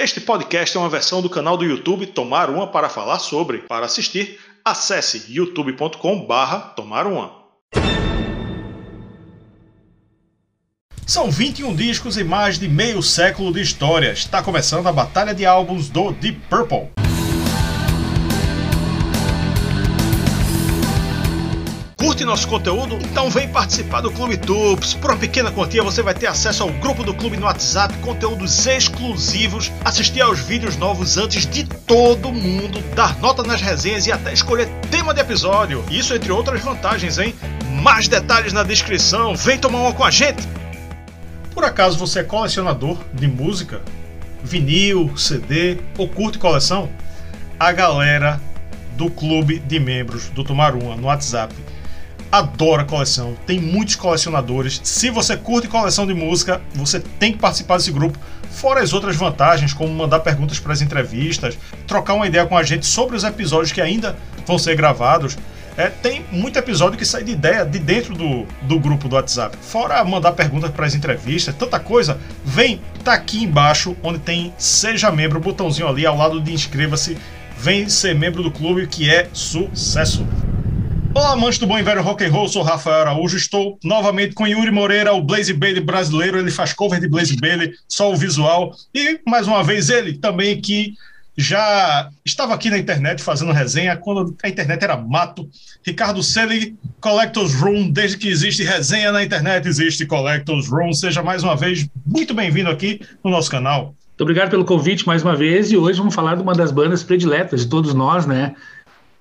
Este podcast é uma versão do canal do YouTube Tomar Uma para falar sobre. Para assistir, acesse youtube.com/barra Tomar Uma. São 21 discos e mais de meio século de história. Está começando a batalha de álbuns do Deep Purple. Curte nosso conteúdo? Então vem participar do Clube Tubes. Por uma pequena quantia você vai ter acesso ao grupo do clube no WhatsApp, conteúdos exclusivos, assistir aos vídeos novos antes de todo mundo, dar nota nas resenhas e até escolher tema de episódio. Isso entre outras vantagens, hein? Mais detalhes na descrição. Vem tomar uma com a gente. Por acaso você é colecionador de música, vinil, CD ou curte coleção? A galera do clube de membros do Tomaruma no WhatsApp adora coleção, tem muitos colecionadores. Se você curte coleção de música, você tem que participar desse grupo. Fora as outras vantagens, como mandar perguntas para as entrevistas, trocar uma ideia com a gente sobre os episódios que ainda vão ser gravados. É, tem muito episódio que sai de ideia de dentro do, do grupo do WhatsApp. Fora mandar perguntas para as entrevistas, tanta coisa, vem, tá aqui embaixo, onde tem Seja Membro, botãozinho ali ao lado de inscreva-se. Vem ser membro do clube, que é sucesso! Olá, amantes do bom e velho rock and roll, sou Rafael Araújo, estou novamente com Yuri Moreira, o Blaze Bailey brasileiro, ele faz cover de Blaze Bailey, só o visual, e mais uma vez ele também que já estava aqui na internet fazendo resenha quando a internet era mato. Ricardo Selig, Collectors Room, desde que existe resenha na internet, existe Collectors Room. Seja mais uma vez muito bem-vindo aqui no nosso canal. Muito obrigado pelo convite mais uma vez, e hoje vamos falar de uma das bandas prediletas de todos nós, né?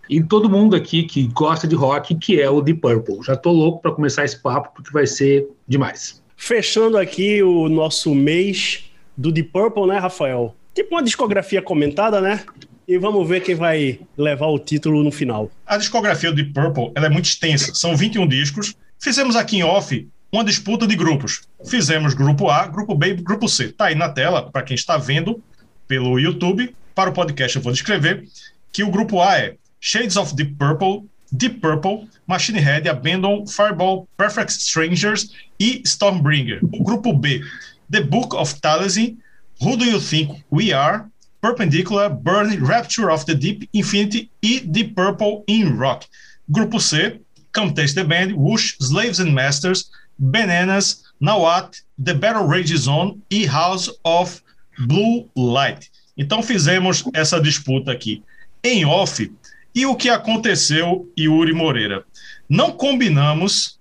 E todo mundo aqui que gosta de rock, que é o Deep Purple. Já tô louco para começar esse papo porque vai ser demais. Fechando aqui o nosso mês do Deep Purple, né, Rafael? Tipo uma discografia comentada, né? E vamos ver quem vai levar o título no final. A discografia do Deep Purple ela é muito extensa, são 21 discos. Fizemos aqui em off uma disputa de grupos. Fizemos grupo A, grupo B e grupo C. Tá aí na tela para quem está vendo pelo YouTube. Para o podcast eu vou descrever que o grupo A é Shades of Deep Purple, Deep Purple, Machine Head, Abandon, Fireball, Perfect Strangers e Stormbringer. O grupo B, The Book of Taliesin, Who Do You Think We Are, Perpendicular, Burn, Rapture of the Deep, Infinity e Deep Purple in Rock. Grupo C, Come Taste the Band, Whoosh, Slaves and Masters, Bananas, Nawat, The Battle Rages On e House of Blue Light. Então fizemos essa disputa aqui. Em off, e o que aconteceu, Yuri Moreira? Não combinamos,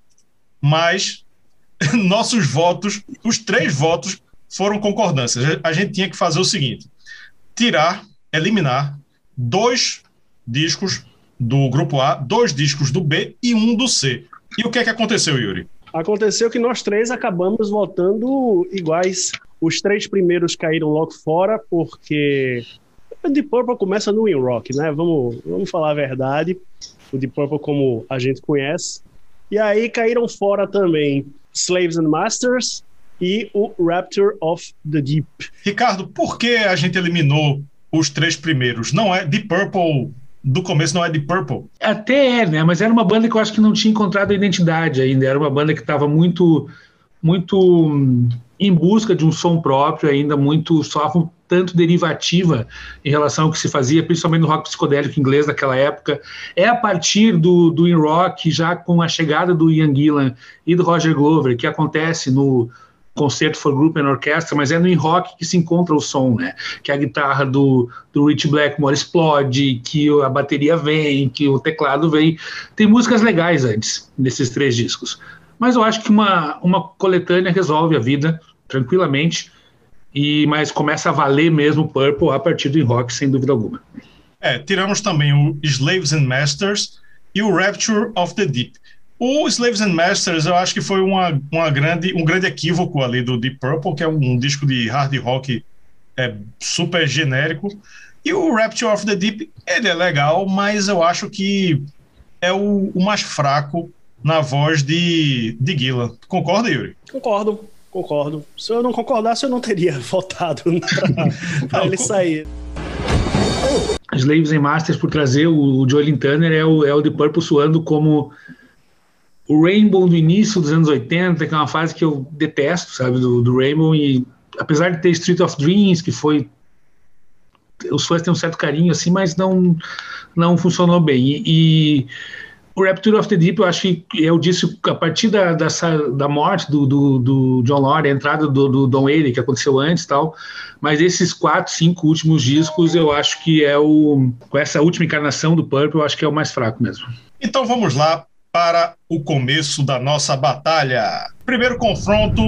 mas nossos votos, os três votos, foram concordâncias. A gente tinha que fazer o seguinte: tirar, eliminar dois discos do grupo A, dois discos do B e um do C. E o que é que aconteceu, Yuri? Aconteceu que nós três acabamos votando iguais. Os três primeiros caíram logo fora, porque o Deep Purple começa no In Rock, né? Vamos, vamos falar a verdade. O Deep Purple como a gente conhece. E aí caíram fora também Slaves and Masters e o Rapture of the Deep. Ricardo, por que a gente eliminou os três primeiros? Não é Deep Purple do começo não é Deep Purple. Até é, né? Mas era uma banda que eu acho que não tinha encontrado a identidade ainda. Era uma banda que estava muito, muito hum, em busca de um som próprio, ainda muito só um tanto derivativa em relação ao que se fazia, principalmente no rock psicodélico inglês daquela época. É a partir do, do in rock, já com a chegada do Ian Gillan e do Roger Glover, que acontece no concerto for group and orchestra, mas é no in rock que se encontra o som, né? Que a guitarra do, do Rich Blackmore explode, que a bateria vem, que o teclado vem. Tem músicas legais antes desses três discos. Mas eu acho que uma, uma coletânea resolve a vida tranquilamente e mas começa a valer mesmo o Purple a partir do rock, sem dúvida alguma. É, tiramos também o Slaves and Masters e o Rapture of the Deep. O Slaves and Masters eu acho que foi uma, uma grande, um grande equívoco ali do Deep Purple, que é um, um disco de hard rock é, super genérico. E o Rapture of the Deep, ele é legal, mas eu acho que é o, o mais fraco na voz de, de Gillan. Concorda, Yuri? Concordo. Concordo. Se eu não concordasse, eu não teria votado para ele sair. Slaves and Masters, por trazer o, o Joelin Turner, é o, é o The Purple suando como o Rainbow do início dos anos 80, que é uma fase que eu detesto, sabe, do, do Rainbow, e apesar de ter Street of Dreams, que foi os fãs têm um certo carinho, assim, mas não, não funcionou bem. E, e o Rapture of the Deep, eu acho que eu disse a partir da, dessa, da morte do, do, do John Lord, a entrada do, do Don Ailey, que aconteceu antes e tal, mas esses quatro, cinco últimos discos, eu acho que é o. Com essa última encarnação do Purple, eu acho que é o mais fraco mesmo. Então vamos lá para o começo da nossa batalha. Primeiro confronto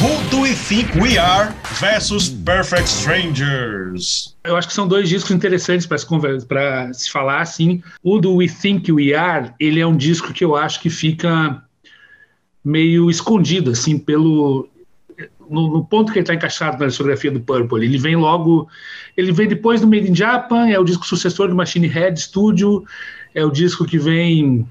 Who Do We Think We Are versus Perfect Strangers. Eu acho que são dois discos interessantes para se, se falar assim. O Do We Think We Are, ele é um disco que eu acho que fica meio escondido, assim, pelo no, no, ponto que ele está encaixado na discografia do Purple. Ele vem logo, ele vem depois do Made in Japan, é o disco sucessor do Machine Head Studio, é o disco que vem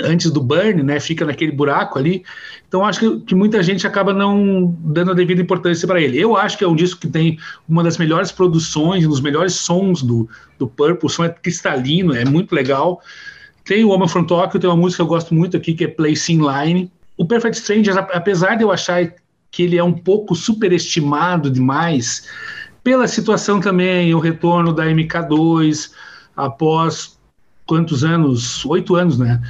antes do Burn, né? Fica naquele buraco ali. Então acho que, que muita gente acaba não dando a devida importância para ele. Eu acho que é um disco que tem uma das melhores produções, um dos melhores sons do, do Purple. O som é cristalino, é muito legal. Tem o Woman from Tokyo, tem uma música que eu gosto muito aqui que é Place in Line. O Perfect Strangers, apesar de eu achar que ele é um pouco superestimado demais, pela situação também, o retorno da MK2 após quantos anos? Oito anos, né?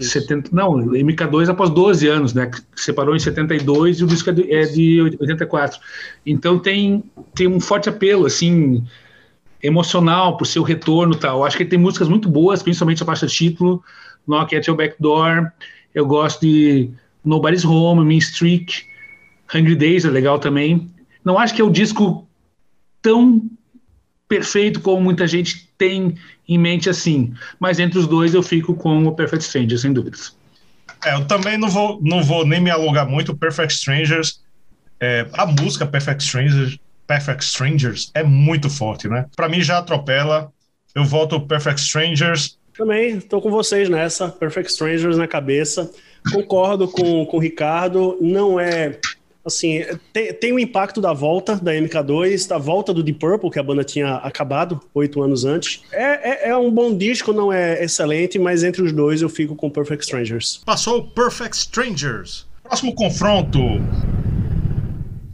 70, não, MK2 após 12 anos, né? Separou em 72 e o disco é de, é de 84. Então tem, tem um forte apelo, assim, emocional por seu retorno tal. Acho que ele tem músicas muito boas, principalmente a faixa título, Knock at Your Back Door. Eu gosto de Nobody's Home, Mean Streak, Hungry Days é legal também. Não acho que é o disco tão perfeito como muita gente tem em mente assim. Mas entre os dois eu fico com o Perfect Strangers, sem dúvidas. É, eu também não vou, não vou nem me alongar muito. Perfect Strangers, é, a música Perfect Strangers, Perfect Strangers é muito forte, né? Para mim já atropela. Eu voto Perfect Strangers. Também estou com vocês nessa. Perfect Strangers na cabeça. Concordo com, com o Ricardo. Não é assim, tem, tem o impacto da volta da MK2, da volta do Deep Purple, que a banda tinha acabado oito anos antes. É, é, é, um bom disco, não é excelente, mas entre os dois eu fico com Perfect Strangers. Passou Perfect Strangers. Próximo confronto.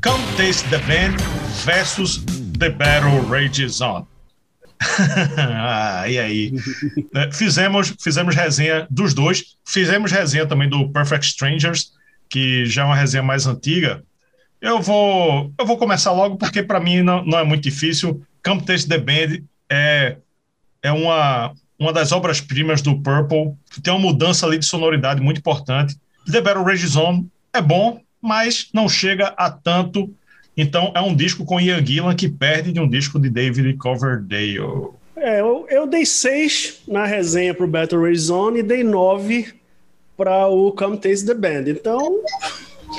Come Taste the Band versus The Battle Rages On. ah, e aí? É, fizemos, fizemos resenha dos dois. Fizemos resenha também do Perfect Strangers que já é uma resenha mais antiga. Eu vou, eu vou começar logo porque para mim não, não é muito difícil. Camp Taste the Band é, é uma, uma das obras-primas do Purple, tem uma mudança ali de sonoridade muito importante. The Battle Rage Zone é bom, mas não chega a tanto. Então é um disco com Ian Gillan que perde de um disco de David Coverdale. É, eu, eu dei seis na resenha para o Battle Rage Zone e dei nove para o Come Taste the Band. Então,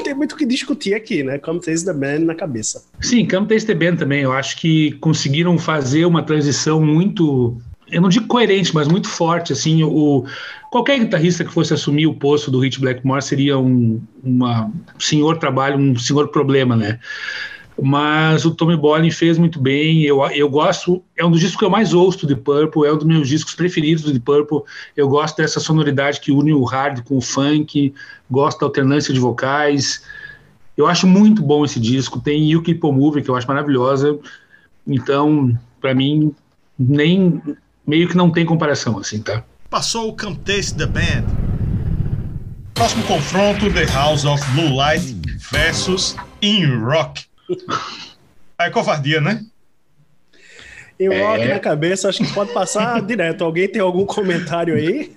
tem muito o que discutir aqui, né? Come Taste the Band na cabeça. Sim, Come Taste the Band também. Eu acho que conseguiram fazer uma transição muito eu não digo coerente, mas muito forte. Assim, o, qualquer guitarrista que fosse assumir o posto do Rich Blackmore seria um uma senhor trabalho, um senhor problema, né? Mas o Tommy Bolin fez muito bem. Eu, eu gosto, é um dos discos que eu mais ouço de Purple, é um dos meus discos preferidos de Purple. Eu gosto dessa sonoridade que une o hard com o funk, gosto da alternância de vocais. Eu acho muito bom esse disco. Tem You Keep On Moving, que eu acho maravilhosa. Então, para mim, nem meio que não tem comparação assim, tá? Passou o Come Taste the Band. Próximo confronto: The House of Blue Light versus In Rock. É covardia, né? E o é... rock na cabeça, acho que pode passar direto. Alguém tem algum comentário aí?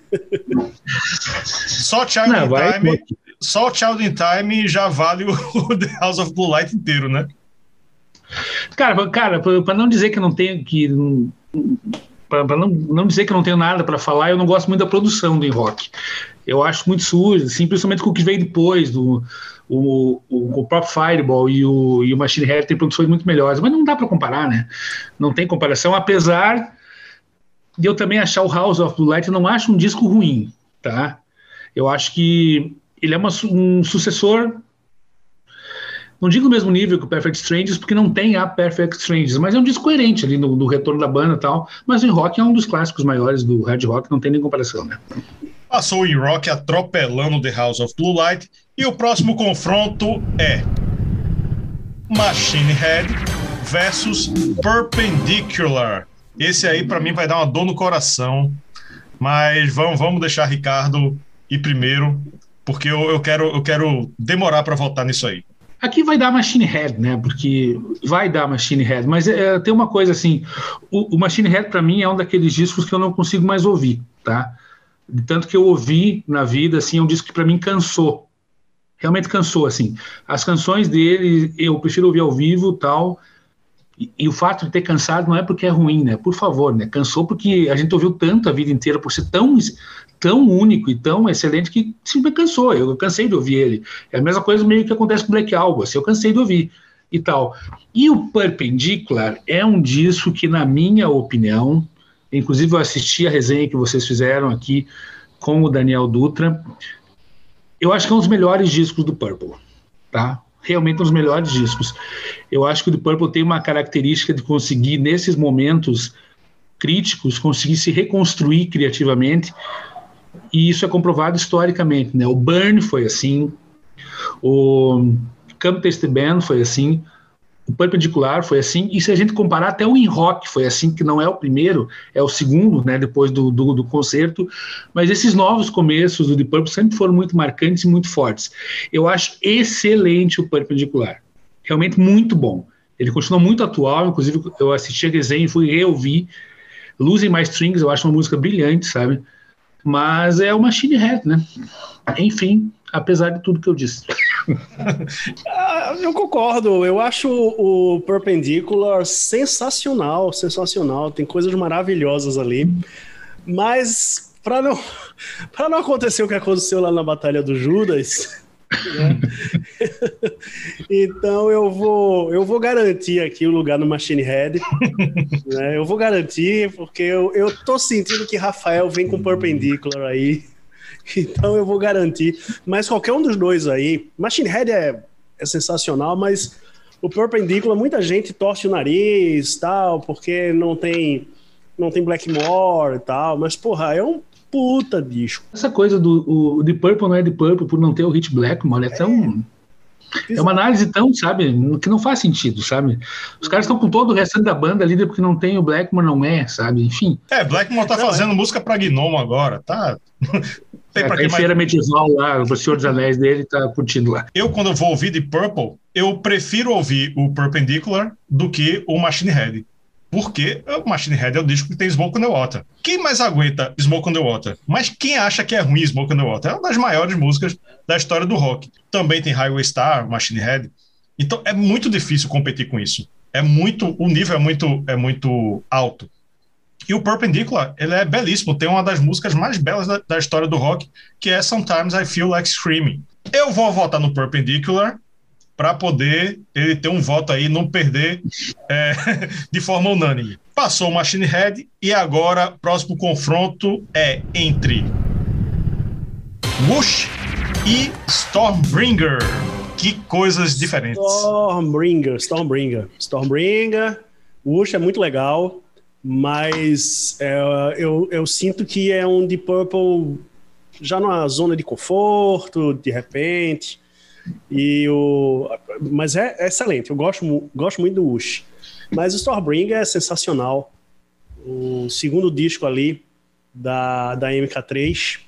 Só Child Não, in vai, Time. Só o Child in Time já vale o The House of Blue Light inteiro, né? Cara, cara, para não dizer que não tenho que para não, não dizer que não tenho nada para falar, eu não gosto muito da produção do rock. Eu acho muito sujo, assim, principalmente com o que veio depois do o, o, o próprio Fireball e o, e o Machine Head têm produções muito melhores, mas não dá para comparar, né? Não tem comparação, apesar de eu também achar o House of Blue Light, não acho um disco ruim, tá? Eu acho que ele é uma, um sucessor não digo no mesmo nível que o Perfect Strangers, porque não tem a Perfect Strangers, mas é um disco coerente ali no, no retorno da banda e tal. Mas o rock é um dos clássicos maiores do hard rock, não tem nem comparação, né? Passou o rock atropelando The House of Blue Light e o próximo confronto é Machine Head versus Perpendicular. Esse aí para mim vai dar uma dor no coração, mas vamos, vamos deixar Ricardo ir primeiro, porque eu, eu quero, eu quero demorar para voltar nisso aí. Aqui vai dar Machine Head, né? Porque vai dar Machine Head, mas é, tem uma coisa assim: o, o Machine Head para mim é um daqueles discos que eu não consigo mais ouvir, tá? De tanto que eu ouvi na vida, assim, é um disco que para mim cansou. Realmente cansou, assim. As canções dele eu prefiro ouvir ao vivo, tal. E, e, o fato de ter cansado não é porque é ruim, né? Por favor, né? Cansou porque a gente ouviu tanto a vida inteira por ser tão tão único e tão excelente que simplesmente cansou. Eu cansei de ouvir ele. É a mesma coisa meio que acontece com Black Album, assim, eu cansei de ouvir e tal. E o Perpendicular é um disco que, na minha opinião, inclusive eu assisti a resenha que vocês fizeram aqui com o Daniel Dutra, eu acho que é um dos melhores discos do Purple, tá? Realmente um dos melhores discos. Eu acho que o The Purple tem uma característica de conseguir, nesses momentos críticos, conseguir se reconstruir criativamente e isso é comprovado historicamente, né? O Burn foi assim, o Come Taste Band foi assim, o Perpendicular foi assim, e se a gente comparar até o In Rock foi assim, que não é o primeiro, é o segundo, né, depois do, do, do concerto, mas esses novos começos do The Purple sempre foram muito marcantes e muito fortes. Eu acho excelente o Perpendicular, realmente muito bom. Ele continua muito atual, inclusive eu assisti a desenho fui reouvir. Losing My Strings, eu acho uma música brilhante, sabe? Mas é o Machine Head, né? Enfim, apesar de tudo que eu disse. Eu concordo. Eu acho o Perpendicular sensacional, sensacional. Tem coisas maravilhosas ali. Mas para não para não acontecer o que aconteceu lá na Batalha do Judas, né? então eu vou eu vou garantir aqui o lugar no Machine Head. Né? Eu vou garantir, porque eu, eu tô sentindo que Rafael vem com Perpendicular aí. Então eu vou garantir. Mas qualquer um dos dois aí. Machine Head é, é sensacional, mas o Perpendicular, muita gente torce o nariz tal, porque não tem. Não tem Blackmore e tal, mas porra, é um puta disco. Essa coisa do o, The Purple não é The Purple por não ter o Hit Blackmore é tão. É. é uma análise tão, sabe, que não faz sentido, sabe? Os caras estão com todo o restante da banda ali porque não tem o Blackmore, não é, sabe? Enfim. É, Blackmore tá não, fazendo é. música pra Gnomo agora, tá? tem é, pra tá em Feira mais... Medieval lá, o Senhor dos Anéis dele tá curtindo lá. Eu, quando eu vou ouvir The Purple, eu prefiro ouvir o Perpendicular do que o Machine Head. Porque o Machine Head é o disco que tem Smoke on the Water. Quem mais aguenta Smoke on the Water? Mas quem acha que é ruim Smoke on the Water? É uma das maiores músicas da história do rock. Também tem Highway Star, Machine Head. Então é muito difícil competir com isso. É muito, o nível é muito, é muito alto. E o Perpendicular, ele é belíssimo, tem uma das músicas mais belas da, da história do rock, que é Sometimes I Feel Like Screaming. Eu vou votar no Perpendicular, para poder ele ter um voto aí, não perder é, de forma unânime. Passou o Machine Head e agora próximo confronto é entre Wush e Stormbringer. Que coisas diferentes. Stormbringer, Stormbringer, Stormbringer. Wush é muito legal, mas é, eu, eu sinto que é um Deep Purple já numa zona de conforto, de repente. E o, mas é, é excelente, eu gosto, gosto muito do Ush. Mas o Stormbringer é sensacional. O segundo disco ali da, da MK3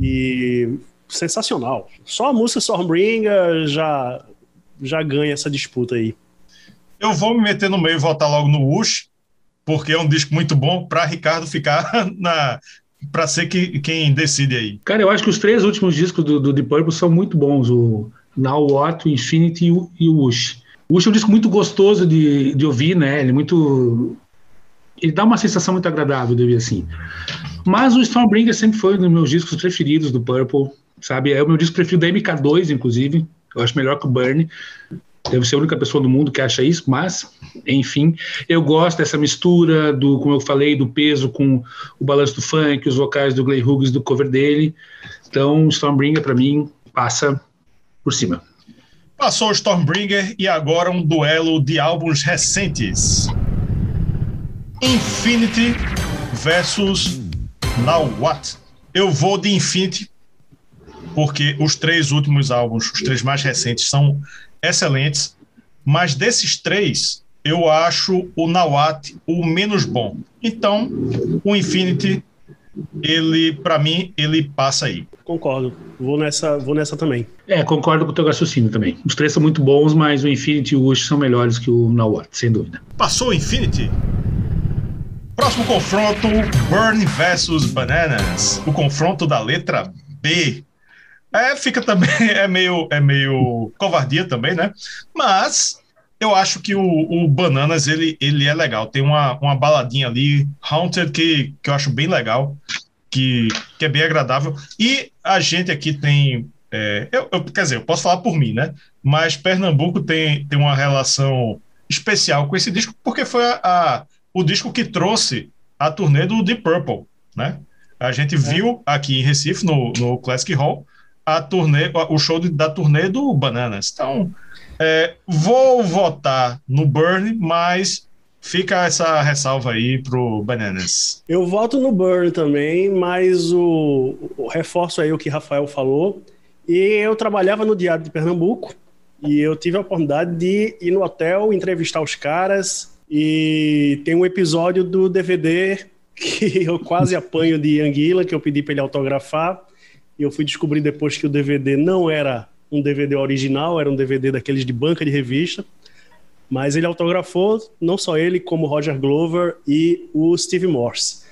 e sensacional. Só a música Stormbringer já, já ganha essa disputa aí. Eu vou me meter no meio e votar logo no Ush, porque é um disco muito bom para Ricardo ficar na para ser que, quem decide aí. Cara, eu acho que os três últimos discos do, do Deep Purple são muito bons. O Now What, Infinity e o, e o é um disco muito gostoso de, de ouvir, né? Ele é muito. Ele dá uma sensação muito agradável de ouvir assim. Mas o Stormbringer sempre foi um dos meus discos preferidos do Purple, sabe? É o meu disco preferido da MK2, inclusive. Eu acho melhor que o Burn. Deve ser a única pessoa do mundo que acha isso, mas, enfim, eu gosto dessa mistura do, como eu falei, do peso com o balanço do funk, os vocais do Glenn Hughes, do cover dele. Então, Stormbringer, para mim, passa por cima. Passou o Stormbringer e agora um duelo de álbuns recentes. Infinity versus Now What. Eu vou de Infinity porque os três últimos álbuns, os três mais recentes, são excelentes. Mas desses três, eu acho o Nawat o menos bom. Então, o Infinity, ele, para mim, ele passa aí. Concordo. Vou nessa, vou nessa também. É, concordo com o teu raciocínio também. Os três são muito bons, mas o Infinity e o Ush são melhores que o Nawat, sem dúvida. Passou o Infinity? Próximo confronto, Burn versus Bananas. O confronto da letra B. É, fica também, é meio, é meio covardia também, né? Mas eu acho que o, o, Bananas ele, ele é legal. Tem uma, uma baladinha ali, Haunted, que, que eu acho bem legal, que, que é bem agradável. E a gente aqui tem. É, eu, eu, quer dizer, eu posso falar por mim, né? Mas Pernambuco tem, tem uma relação especial com esse disco, porque foi a, a o disco que trouxe a turnê do Deep Purple, né? A gente é. viu aqui em Recife, no, no Classic Hall, a turnê, o show da turnê do Bananas. Então, é, vou votar no Burn, mas fica essa ressalva aí pro Bananas. Eu voto no Burn também, mas o, o reforço aí o que Rafael falou. E eu trabalhava no Diário de Pernambuco e eu tive a oportunidade de ir no hotel, entrevistar os caras. E tem um episódio do DVD que eu quase apanho de Anguila, que eu pedi para ele autografar. E eu fui descobrir depois que o DVD não era um DVD original, era um DVD daqueles de banca de revista. Mas ele autografou não só ele, como Roger Glover e o Steve Morse.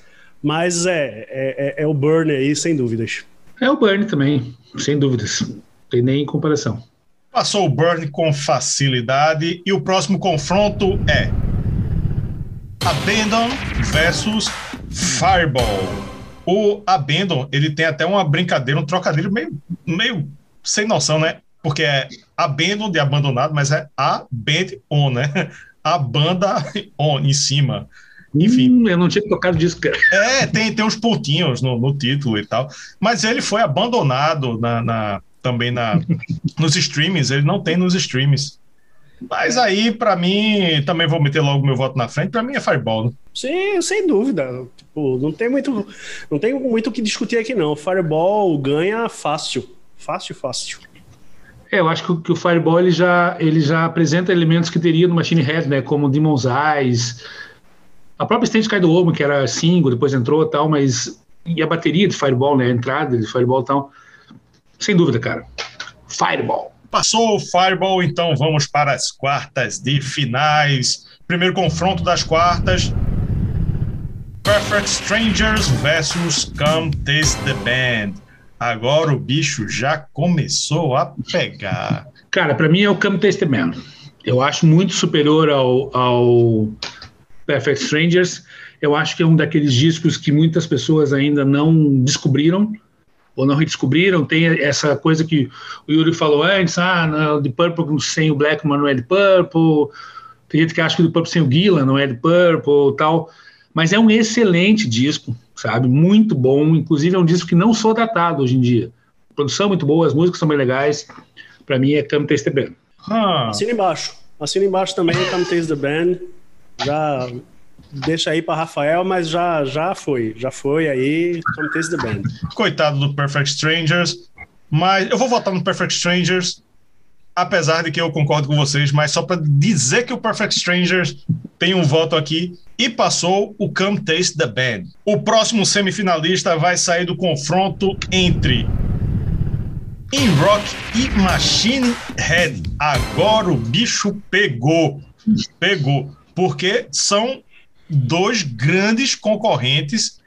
Mas é, é, é, é o Burn aí, sem dúvidas. É o Burn também, sem dúvidas. Não tem nem comparação. Passou o Burn com facilidade e o próximo confronto é Abandon versus Fireball o Abandon, ele tem até uma brincadeira, um trocadilho meio, meio sem noção, né? Porque é Abandon de abandonado, mas é a band on, né? A banda on em cima. Enfim. Hum, eu não tinha tocado disso, cara. É, tem, tem uns pontinhos no, no título e tal. Mas ele foi abandonado na, na também na, nos streams, ele não tem nos streams. Mas aí, para mim, também vou meter logo meu voto na frente, para mim é Fireball. Né? Sim, sem dúvida. Tipo, não tem muito não tem muito o que discutir aqui não. Fireball ganha fácil. Fácil, fácil. É, eu acho que, que, o Fireball ele já, ele já apresenta elementos que teria no Machine Head, né? Como Demon's Eyes, a própria Stand Sky do Omo, que era single, depois entrou e tal, mas. E a bateria de Fireball, né? A entrada de Fireball e tal. Sem dúvida, cara. Fireball. Passou o Fireball, então vamos para as quartas de finais. Primeiro confronto das quartas. Perfect Strangers versus Come Taste the Band. Agora o bicho já começou a pegar. Cara, para mim é o the Band. Eu acho muito superior ao, ao Perfect Strangers. Eu acho que é um daqueles discos que muitas pessoas ainda não descobriram ou não redescobriram, tem essa coisa que o Yuri falou antes, ah, de Purple sem o Blackman não é de Purple, tem gente que acha que o Purple sem o Gillan não é de Purple tal, mas é um excelente disco, sabe, muito bom, inclusive é um disco que não sou datado hoje em dia, a produção é muito boa, as músicas são bem legais, para mim é Come Taste the Band. Ah. Assina embaixo, assina embaixo também Come Taste the Band, já deixa aí para Rafael, mas já, já foi, já foi aí, Contest the Band. Coitado do Perfect Strangers, mas eu vou votar no Perfect Strangers, apesar de que eu concordo com vocês, mas só para dizer que o Perfect Strangers tem um voto aqui e passou o Come Taste the Band. O próximo semifinalista vai sair do confronto entre In Rock e Machine Head. Agora o bicho pegou. Pegou. Porque são dois grandes concorrentes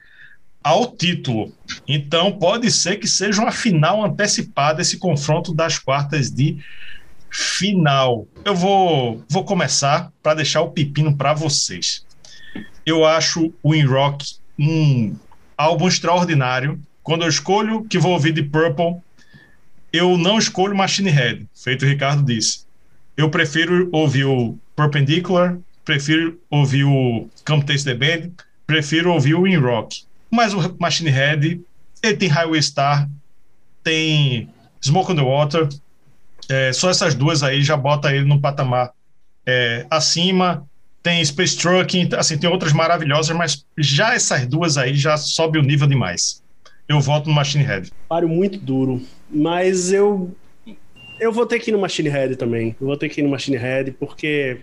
ao título. Então pode ser que seja uma final antecipada esse confronto das quartas de final. Eu vou, vou começar para deixar o pepino para vocês. Eu acho o In Rock um álbum extraordinário. Quando eu escolho que vou ouvir de Purple, eu não escolho Machine Head, feito o Ricardo disse. Eu prefiro ouvir o Perpendicular, prefiro ouvir o Come Taste the Band, prefiro ouvir o In Rock. Mas o Machine Head, ele tem Highway Star, tem Smoke on the Water, é, só essas duas aí já bota ele no patamar é, acima. Tem Space Trucking, assim, tem outras maravilhosas, mas já essas duas aí já sobe o nível demais. Eu voto no Machine Head. Páreo muito duro, mas eu eu vou ter que ir no Machine Head também. Eu vou ter que ir no Machine Head porque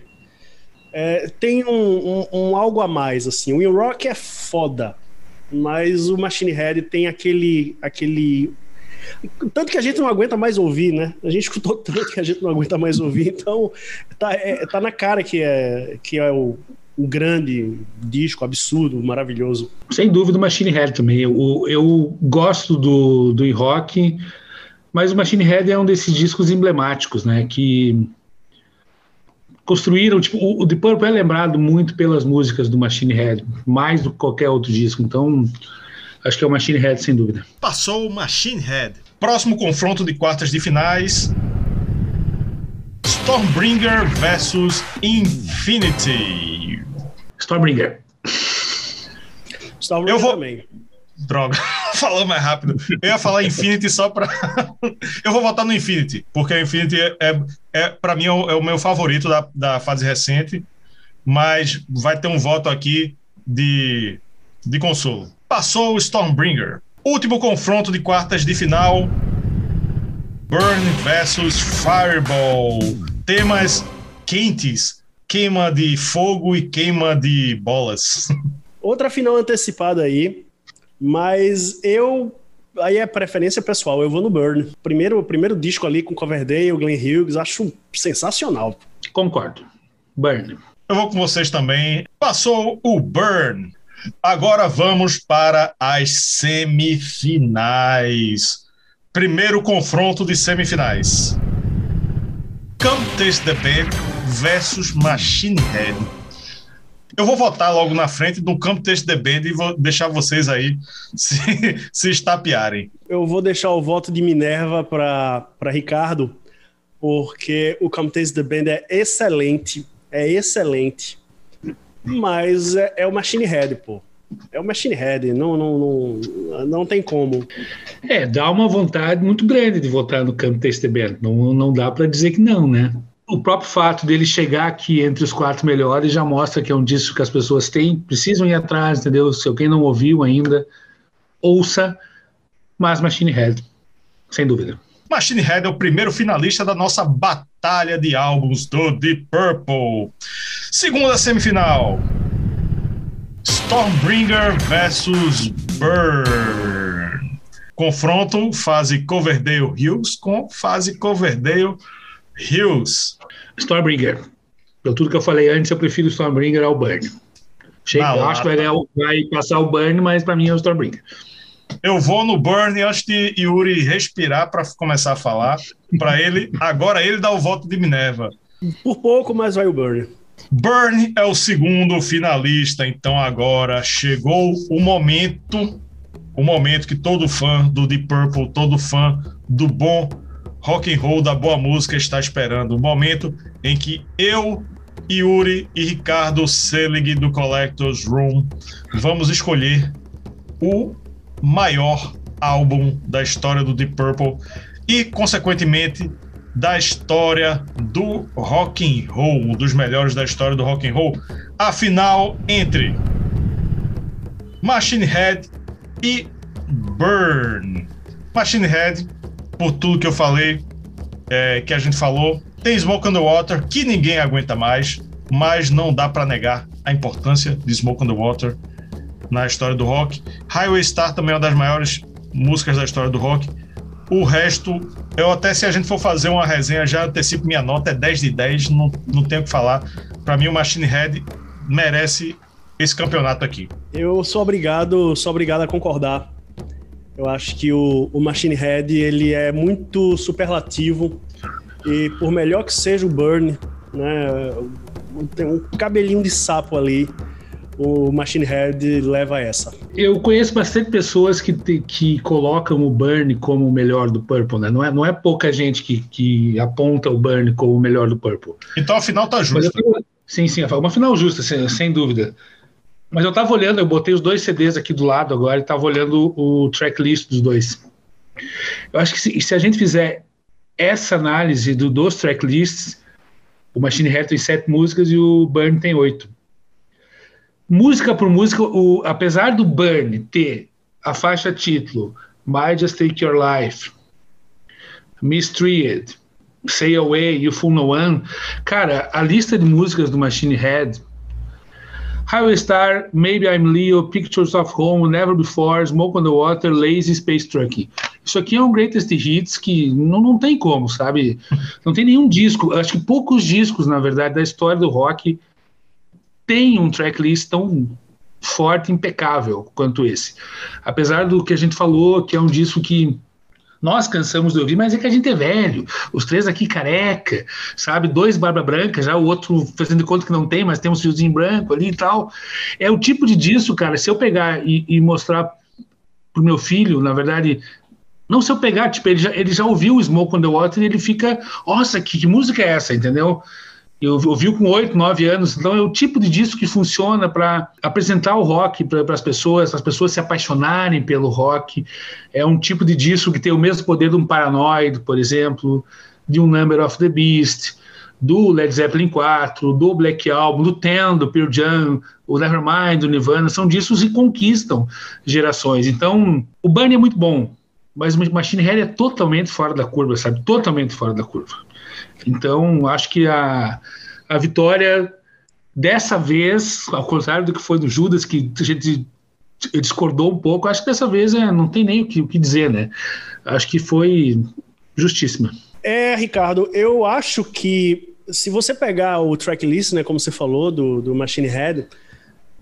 é, tem um, um, um, algo a mais, assim. O In Rock é foda, mas o Machine Head tem aquele, aquele tanto que a gente não aguenta mais ouvir, né? A gente escutou tanto que a gente não aguenta mais ouvir, então tá, é, tá na cara que é, que é o, um grande disco, absurdo, maravilhoso. Sem dúvida, o Machine Head também. Eu, eu gosto do, do rock, mas o Machine Head é um desses discos emblemáticos, né? Que construíram, tipo, o, o The Purple é lembrado muito pelas músicas do Machine Head, mais do que qualquer outro disco. Então, acho que é o Machine Head, sem dúvida. Passou o Machine Head. Próximo confronto de quartas de finais. Stormbringer versus Infinity. Stormbringer. Stormbringer eu vou... também. Droga, falou mais rápido. Eu ia falar Infinity só para. eu vou votar no Infinity, porque o Infinity é, é, é para mim, é o, é o, meu favorito da, da fase recente, mas vai ter um voto aqui de, de consolo. Passou o Stormbringer. Último confronto de quartas de final: Burn versus Fireball. Temas quentes queima de fogo e queima de bolas. Outra final antecipada aí, mas eu aí é preferência pessoal, eu vou no Burn. Primeiro, primeiro disco ali com Coverdale, Glenn Hughes, acho sensacional. Concordo. Burn. Eu vou com vocês também. Passou o Burn. Agora vamos para as semifinais. Primeiro confronto de semifinais. Come the Band versus Machine Head. Eu vou votar logo na frente do Campo Taste the Band e vou deixar vocês aí se, se estapearem. Eu vou deixar o voto de Minerva para Ricardo, porque o Campo Taste the Band é excelente, é excelente, mas é, é o Machine Head, pô. É o Machine Head, não, não, não, não tem como. É, dá uma vontade muito grande de votar no Campo Testament. Não, não dá para dizer que não, né? O próprio fato dele chegar aqui entre os quatro melhores já mostra que é um disco que as pessoas têm, precisam ir atrás, entendeu? Se alguém não ouviu ainda, ouça, mas Machine Head, sem dúvida. Machine Head é o primeiro finalista da nossa batalha de álbuns do Deep Purple. Segunda semifinal. Stormbringer versus Burn. Confronto fase Coverdale Hills com fase Coverdale Hills. Stormbringer. Pelo tudo que eu falei antes, eu prefiro Stormbringer ao Burn. Achei, acho que vai, vai passar o Burn, mas para mim é o Stormbringer. Eu vou no Burn antes de Yuri respirar para começar a falar. Para ele, agora ele dá o voto de Minerva. Por pouco, mas vai o Burn. Burn é o segundo finalista, então agora chegou o momento, o momento que todo fã do Deep Purple, todo fã do bom rock and roll, da boa música está esperando, o momento em que eu, Yuri e Ricardo Selig do Collectors Room vamos escolher o maior álbum da história do Deep Purple e, consequentemente, da história do rock and roll, um dos melhores da história do rock and roll. A final entre Machine Head e Burn. Machine Head, por tudo que eu falei, é, que a gente falou, tem Smoke on the Water, que ninguém aguenta mais, mas não dá para negar a importância de Smoke on the Water na história do rock. Highway Star também é uma das maiores músicas da história do rock. O resto, eu até se a gente for fazer uma resenha, já antecipo minha nota, é 10 de 10, não, não tenho o que falar. Para mim, o Machine Head merece esse campeonato aqui. Eu sou obrigado, sou obrigado a concordar. Eu acho que o, o Machine Head ele é muito superlativo e por melhor que seja o Burn, né, tem um cabelinho de sapo ali o Machine Head leva essa. Eu conheço bastante pessoas que, te, que colocam o Burn como o melhor do Purple, né? Não é, não é pouca gente que, que aponta o Burn como o melhor do Purple. Então a final tá justa. sim, sim, uma final justa, sem, sem dúvida. Mas eu tava olhando, eu botei os dois CDs aqui do lado agora e tava olhando o tracklist dos dois. Eu acho que se, se a gente fizer essa análise do, dos tracklists, o Machine Head tem sete músicas e o Burn tem oito música por música, o, apesar do Burn ter a faixa título My Just Take Your Life, Mistreated, Say Away e o Full No One, cara, a lista de músicas do Machine Head Highway Star, Maybe I'm Leo, Pictures of Home, Never Before, Smoke on the Water, Lazy Space Truck. Isso aqui é um greatest hits que não, não tem como, sabe? Não tem nenhum disco, acho que poucos discos, na verdade, da história do rock tem um tracklist tão forte, impecável quanto esse. Apesar do que a gente falou, que é um disco que nós cansamos de ouvir, mas é que a gente é velho. Os três aqui careca, sabe? Dois barba branca, já o outro fazendo conta que não tem, mas tem um fiozinho branco ali e tal. É o tipo de disco, cara, se eu pegar e, e mostrar pro meu filho, na verdade, não se eu pegar, tipo, ele já, ele já ouviu o Smoke on the Water e ele fica, nossa, que, que música é essa, entendeu? Eu ouvi com oito, nove anos, então é o tipo de disco que funciona para apresentar o rock para as pessoas, as pessoas se apaixonarem pelo rock. É um tipo de disco que tem o mesmo poder de um Paranoid, por exemplo, de um Number of the Beast, do Led Zeppelin 4, do Black Album, do Ten, do Pearl Jam, o Nevermind, do Nirvana, são discos que conquistam gerações. Então, o Bunny é muito bom, mas o Machine Head é totalmente fora da curva, sabe? Totalmente fora da curva. Então, acho que a, a vitória dessa vez, ao contrário do que foi do Judas, que a gente discordou um pouco, acho que dessa vez é, não tem nem o que, o que dizer, né? Acho que foi justíssima. É, Ricardo, eu acho que se você pegar o tracklist, né, como você falou, do, do Machine Head,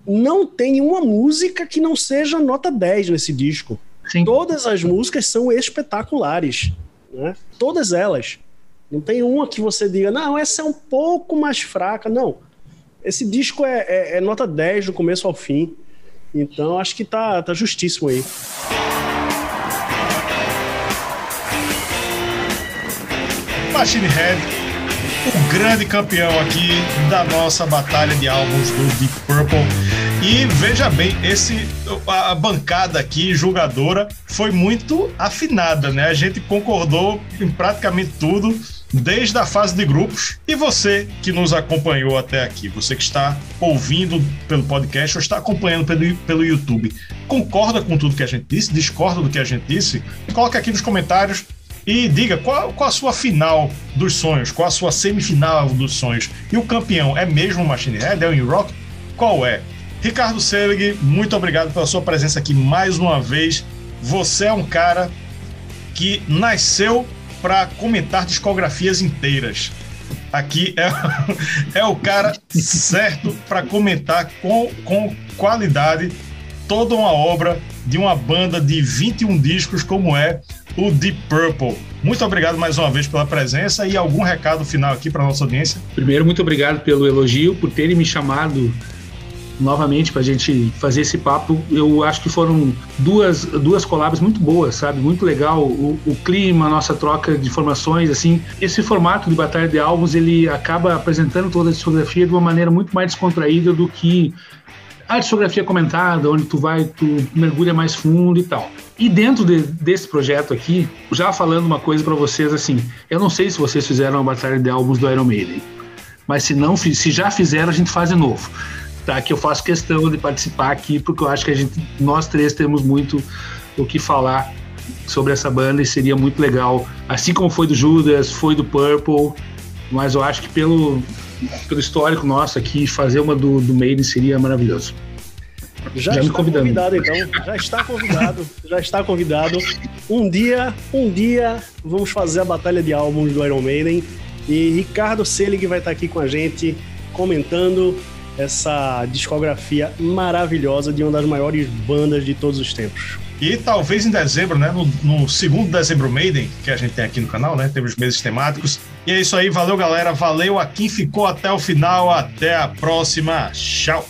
não tem uma música que não seja nota 10 nesse disco. Sim. Todas as músicas são espetaculares. Né? Todas elas. Não tem uma que você diga, não, essa é um pouco mais fraca. Não. Esse disco é, é, é nota 10 do começo ao fim. Então acho que tá, tá justíssimo aí. Machine Head, o grande campeão aqui da nossa batalha de álbuns do Deep Purple. E veja bem, esse a bancada aqui julgadora foi muito afinada, né? A gente concordou em praticamente tudo desde a fase de grupos. E você que nos acompanhou até aqui, você que está ouvindo pelo podcast ou está acompanhando pelo, pelo YouTube, concorda com tudo que a gente disse? Discorda do que a gente disse? Coloque aqui nos comentários e diga qual, qual a sua final dos sonhos, qual a sua semifinal dos sonhos. E o campeão é mesmo o Machine Head? É o In-Rock? Qual é? Ricardo Selig, muito obrigado pela sua presença aqui mais uma vez. Você é um cara que nasceu para comentar discografias inteiras. Aqui é, é o cara certo para comentar com, com qualidade toda uma obra de uma banda de 21 discos como é o Deep Purple. Muito obrigado mais uma vez pela presença e algum recado final aqui para nossa audiência. Primeiro, muito obrigado pelo elogio, por terem me chamado novamente para a gente fazer esse papo. Eu acho que foram duas, duas collabs muito boas, sabe? Muito legal o, o clima, a nossa troca de informações, assim. Esse formato de batalha de álbuns, ele acaba apresentando toda a discografia de uma maneira muito mais descontraída do que a discografia comentada, onde tu vai, tu mergulha mais fundo e tal. E dentro de, desse projeto aqui, já falando uma coisa para vocês assim, eu não sei se vocês fizeram a batalha de álbuns do Iron Maiden, mas se não, se já fizeram, a gente faz de novo tá? Que eu faço questão de participar aqui, porque eu acho que a gente, nós três temos muito o que falar sobre essa banda e seria muito legal, assim como foi do Judas, foi do Purple, mas eu acho que pelo, pelo histórico nosso aqui, fazer uma do, do Maiden seria maravilhoso. Já, já está convidado então, já está convidado, já está convidado. Um dia, um dia vamos fazer a batalha de álbuns do Iron Maiden e Ricardo Selig vai estar aqui com a gente comentando essa discografia maravilhosa de uma das maiores bandas de todos os tempos. E talvez em dezembro, né? No, no, segundo dezembro Maiden, que a gente tem aqui no canal, né? Temos meses temáticos. E é isso aí, valeu galera, valeu a quem ficou até o final, até a próxima, tchau!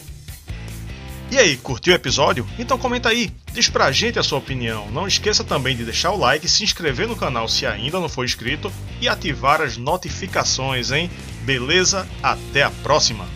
E aí, curtiu o episódio? Então comenta aí, diz pra gente a sua opinião. Não esqueça também de deixar o like, se inscrever no canal se ainda não for inscrito e ativar as notificações, hein? Beleza? Até a próxima!